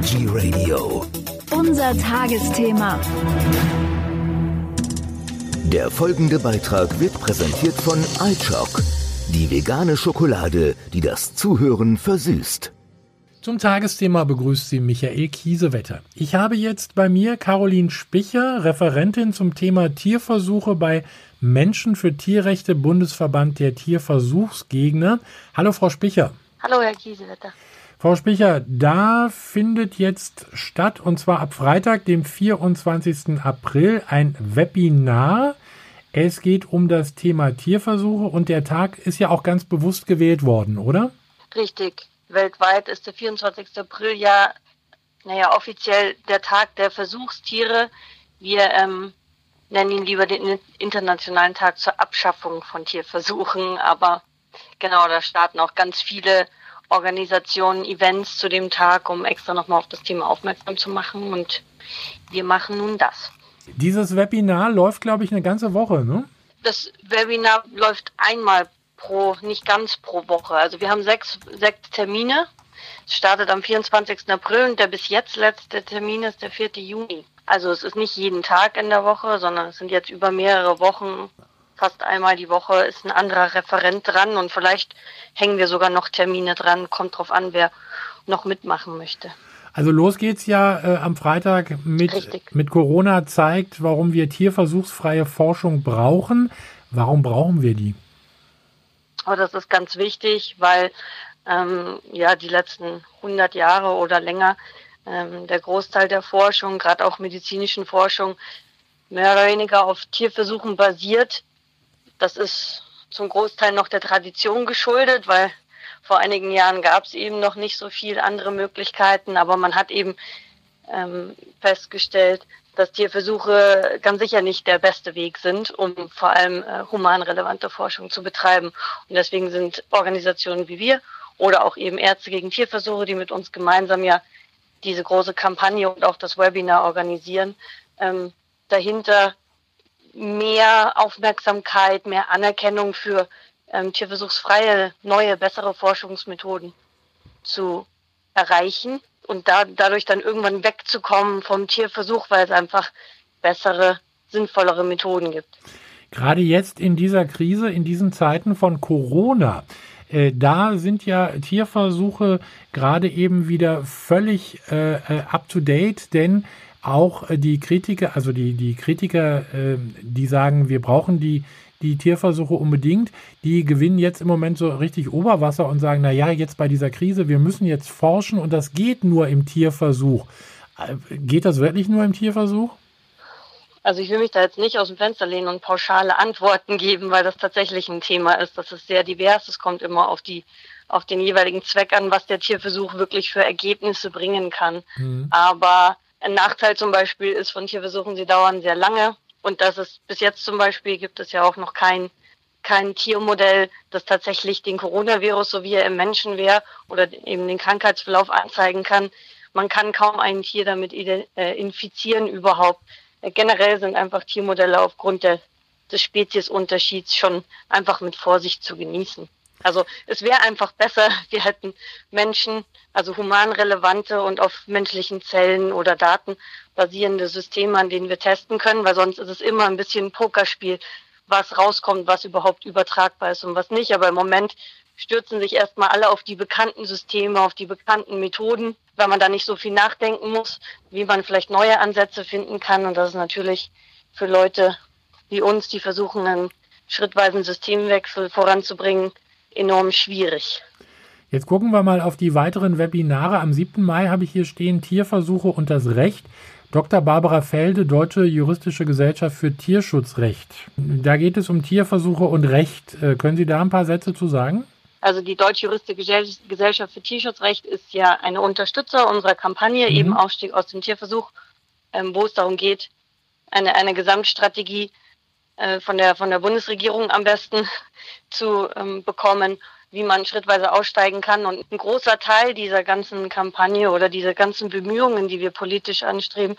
Veggie Radio. Unser Tagesthema. Der folgende Beitrag wird präsentiert von iChock, die vegane Schokolade, die das Zuhören versüßt. Zum Tagesthema begrüßt Sie Michael Kiesewetter. Ich habe jetzt bei mir Caroline Spicher, Referentin zum Thema Tierversuche bei Menschen für Tierrechte Bundesverband der Tierversuchsgegner. Hallo Frau Spicher. Hallo Herr Kiesewetter. Frau Spicher, da findet jetzt statt, und zwar ab Freitag, dem 24. April, ein Webinar. Es geht um das Thema Tierversuche und der Tag ist ja auch ganz bewusst gewählt worden, oder? Richtig. Weltweit ist der 24. April ja, naja, offiziell der Tag der Versuchstiere. Wir ähm, nennen ihn lieber den Internationalen Tag zur Abschaffung von Tierversuchen, aber genau, da starten auch ganz viele Organisationen, Events zu dem Tag, um extra nochmal auf das Thema aufmerksam zu machen und wir machen nun das. Dieses Webinar läuft, glaube ich, eine ganze Woche, ne? Das Webinar läuft einmal pro, nicht ganz pro Woche. Also wir haben sechs, sechs Termine. Es startet am 24. April und der bis jetzt letzte Termin ist der 4. Juni. Also es ist nicht jeden Tag in der Woche, sondern es sind jetzt über mehrere Wochen, fast einmal die Woche ist ein anderer Referent dran und vielleicht hängen wir sogar noch Termine dran. Kommt drauf an, wer noch mitmachen möchte. Also los geht's ja äh, am Freitag mit, mit Corona zeigt, warum wir tierversuchsfreie Forschung brauchen. Warum brauchen wir die? Aber das ist ganz wichtig, weil ähm, ja die letzten 100 Jahre oder länger ähm, der Großteil der Forschung, gerade auch medizinischen Forschung, mehr oder weniger auf Tierversuchen basiert. Das ist zum Großteil noch der Tradition geschuldet, weil vor einigen Jahren gab es eben noch nicht so viel andere Möglichkeiten, aber man hat eben ähm, festgestellt, dass Tierversuche ganz sicher nicht der beste Weg sind, um vor allem äh, humanrelevante Forschung zu betreiben. Und deswegen sind Organisationen wie wir oder auch eben Ärzte gegen Tierversuche, die mit uns gemeinsam ja diese große Kampagne und auch das Webinar organisieren, ähm, dahinter mehr Aufmerksamkeit, mehr Anerkennung für ähm, tierversuchsfreie, neue, bessere Forschungsmethoden zu erreichen und da, dadurch dann irgendwann wegzukommen vom Tierversuch, weil es einfach bessere, sinnvollere Methoden gibt. Gerade jetzt in dieser Krise, in diesen Zeiten von Corona, äh, da sind ja Tierversuche gerade eben wieder völlig äh, äh up to date, denn auch äh, die Kritiker, also die, die Kritiker, äh, die sagen, wir brauchen die die Tierversuche unbedingt, die gewinnen jetzt im Moment so richtig Oberwasser und sagen, na ja, jetzt bei dieser Krise, wir müssen jetzt forschen und das geht nur im Tierversuch. Äh, geht das wirklich nur im Tierversuch? Also ich will mich da jetzt nicht aus dem Fenster lehnen und pauschale Antworten geben, weil das tatsächlich ein Thema ist. Das ist sehr divers. Es kommt immer auf die auf den jeweiligen Zweck an, was der Tierversuch wirklich für Ergebnisse bringen kann. Mhm. Aber ein Nachteil zum Beispiel ist von Tierversuchen, sie dauern sehr lange. Und das ist bis jetzt zum Beispiel gibt es ja auch noch kein, kein Tiermodell, das tatsächlich den Coronavirus, so wie er im Menschen wäre, oder eben den Krankheitsverlauf anzeigen kann. Man kann kaum ein Tier damit äh, infizieren überhaupt. Äh, generell sind einfach Tiermodelle aufgrund der, des Speziesunterschieds schon einfach mit Vorsicht zu genießen. Also es wäre einfach besser, wir hätten Menschen, also humanrelevante und auf menschlichen Zellen oder Daten basierende Systeme, an denen wir testen können, weil sonst ist es immer ein bisschen ein Pokerspiel, was rauskommt, was überhaupt übertragbar ist und was nicht. Aber im Moment stürzen sich erstmal alle auf die bekannten Systeme, auf die bekannten Methoden, weil man da nicht so viel nachdenken muss, wie man vielleicht neue Ansätze finden kann. Und das ist natürlich für Leute wie uns, die versuchen, einen schrittweisen Systemwechsel voranzubringen, enorm schwierig. Jetzt gucken wir mal auf die weiteren Webinare. Am 7. Mai habe ich hier stehen Tierversuche und das Recht. Dr. Barbara Felde, Deutsche Juristische Gesellschaft für Tierschutzrecht. Da geht es um Tierversuche und Recht. Äh, können Sie da ein paar Sätze zu sagen? Also die Deutsche Juristische Gesellschaft für Tierschutzrecht ist ja eine Unterstützer unserer Kampagne, mhm. eben Ausstieg aus dem Tierversuch, ähm, wo es darum geht, eine, eine Gesamtstrategie äh, von, der, von der Bundesregierung am besten zu ähm, bekommen, wie man schrittweise aussteigen kann. Und ein großer Teil dieser ganzen Kampagne oder dieser ganzen Bemühungen, die wir politisch anstreben,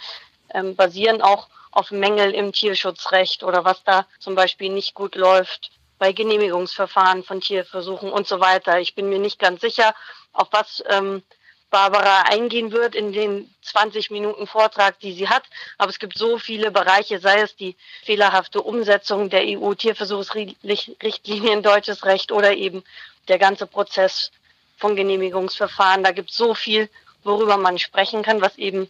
ähm, basieren auch auf Mängel im Tierschutzrecht oder was da zum Beispiel nicht gut läuft bei Genehmigungsverfahren von Tierversuchen und so weiter. Ich bin mir nicht ganz sicher, auf was ähm, Barbara eingehen wird in den 20 Minuten Vortrag, die sie hat. Aber es gibt so viele Bereiche, sei es die fehlerhafte Umsetzung der EU-Tierversuchsrichtlinie in deutsches Recht oder eben der ganze Prozess von Genehmigungsverfahren. Da gibt es so viel, worüber man sprechen kann, was eben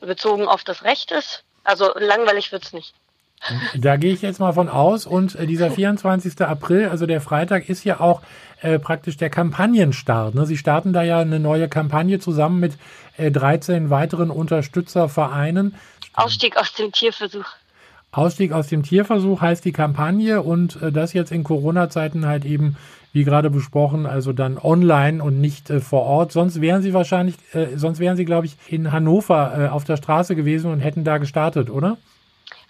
bezogen auf das Recht ist. Also langweilig wird es nicht. Da gehe ich jetzt mal von aus. Und äh, dieser 24. April, also der Freitag, ist ja auch äh, praktisch der Kampagnenstart. Ne? Sie starten da ja eine neue Kampagne zusammen mit äh, 13 weiteren Unterstützervereinen. Ausstieg aus dem Tierversuch. Ausstieg aus dem Tierversuch heißt die Kampagne und äh, das jetzt in Corona-Zeiten halt eben, wie gerade besprochen, also dann online und nicht äh, vor Ort. Sonst wären Sie wahrscheinlich, äh, sonst wären Sie, glaube ich, in Hannover äh, auf der Straße gewesen und hätten da gestartet, oder?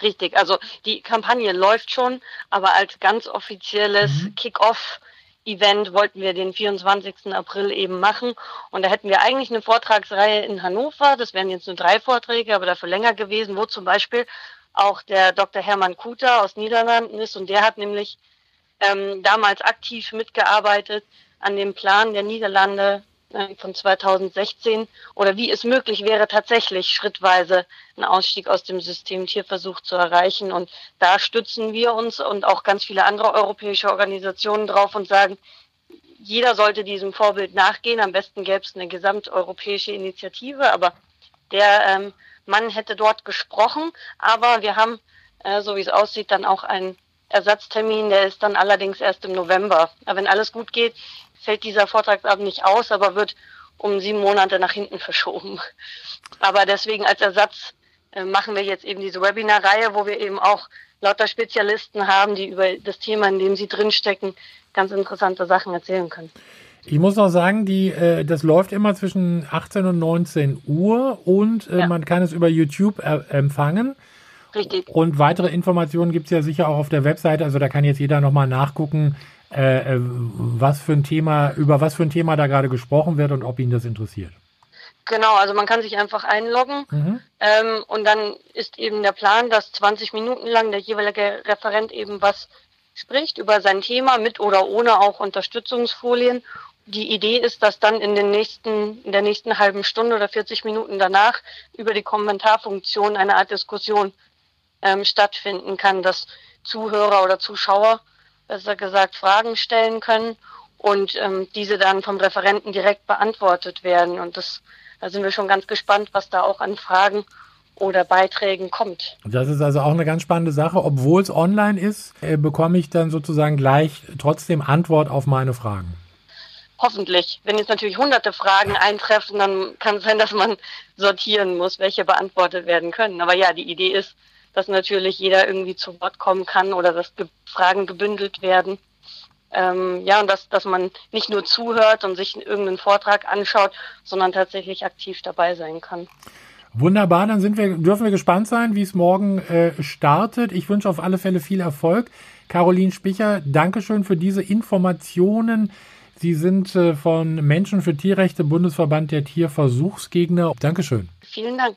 Richtig, also die Kampagne läuft schon, aber als ganz offizielles mhm. Kick-off Event wollten wir den 24. April eben machen. Und da hätten wir eigentlich eine Vortragsreihe in Hannover. Das wären jetzt nur drei Vorträge, aber dafür länger gewesen, wo zum Beispiel auch der Dr. Hermann Kuter aus Niederlanden ist. Und der hat nämlich ähm, damals aktiv mitgearbeitet an dem Plan der Niederlande von 2016 oder wie es möglich wäre, tatsächlich schrittweise einen Ausstieg aus dem System Tierversuch zu erreichen. Und da stützen wir uns und auch ganz viele andere europäische Organisationen drauf und sagen, jeder sollte diesem Vorbild nachgehen. Am besten gäbe es eine gesamteuropäische Initiative, aber der ähm, Mann hätte dort gesprochen. Aber wir haben, äh, so wie es aussieht, dann auch einen Ersatztermin, der ist dann allerdings erst im November. Aber wenn alles gut geht, fällt dieser Vortragsabend nicht aus, aber wird um sieben Monate nach hinten verschoben. Aber deswegen als Ersatz äh, machen wir jetzt eben diese Webinar-Reihe, wo wir eben auch lauter Spezialisten haben, die über das Thema, in dem sie drinstecken, ganz interessante Sachen erzählen können. Ich muss noch sagen, die, äh, das läuft immer zwischen 18 und 19 Uhr und äh, ja. man kann es über YouTube er, empfangen. Richtig. Und weitere Informationen gibt es ja sicher auch auf der Webseite. Also da kann jetzt jeder nochmal nachgucken, äh, äh, was für ein Thema, über was für ein Thema da gerade gesprochen wird und ob ihn das interessiert. Genau, also man kann sich einfach einloggen mhm. ähm, und dann ist eben der Plan, dass 20 Minuten lang der jeweilige Referent eben was spricht über sein Thema mit oder ohne auch Unterstützungsfolien. Die Idee ist, dass dann in den nächsten, in der nächsten halben Stunde oder 40 Minuten danach über die Kommentarfunktion eine Art Diskussion ähm, stattfinden kann, dass Zuhörer oder Zuschauer besser gesagt, Fragen stellen können und ähm, diese dann vom Referenten direkt beantwortet werden. Und das, da sind wir schon ganz gespannt, was da auch an Fragen oder Beiträgen kommt. Das ist also auch eine ganz spannende Sache. Obwohl es online ist, äh, bekomme ich dann sozusagen gleich trotzdem Antwort auf meine Fragen. Hoffentlich. Wenn jetzt natürlich hunderte Fragen eintreffen, dann kann es sein, dass man sortieren muss, welche beantwortet werden können. Aber ja, die Idee ist, dass natürlich jeder irgendwie zu Wort kommen kann oder dass Fragen gebündelt werden. Ähm, ja, und dass, dass man nicht nur zuhört und sich irgendeinen Vortrag anschaut, sondern tatsächlich aktiv dabei sein kann. Wunderbar, dann sind wir, dürfen wir gespannt sein, wie es morgen äh, startet. Ich wünsche auf alle Fälle viel Erfolg. Caroline Spicher, Dankeschön für diese Informationen. Sie sind äh, von Menschen für Tierrechte, Bundesverband der Tierversuchsgegner. Dankeschön. Vielen Dank.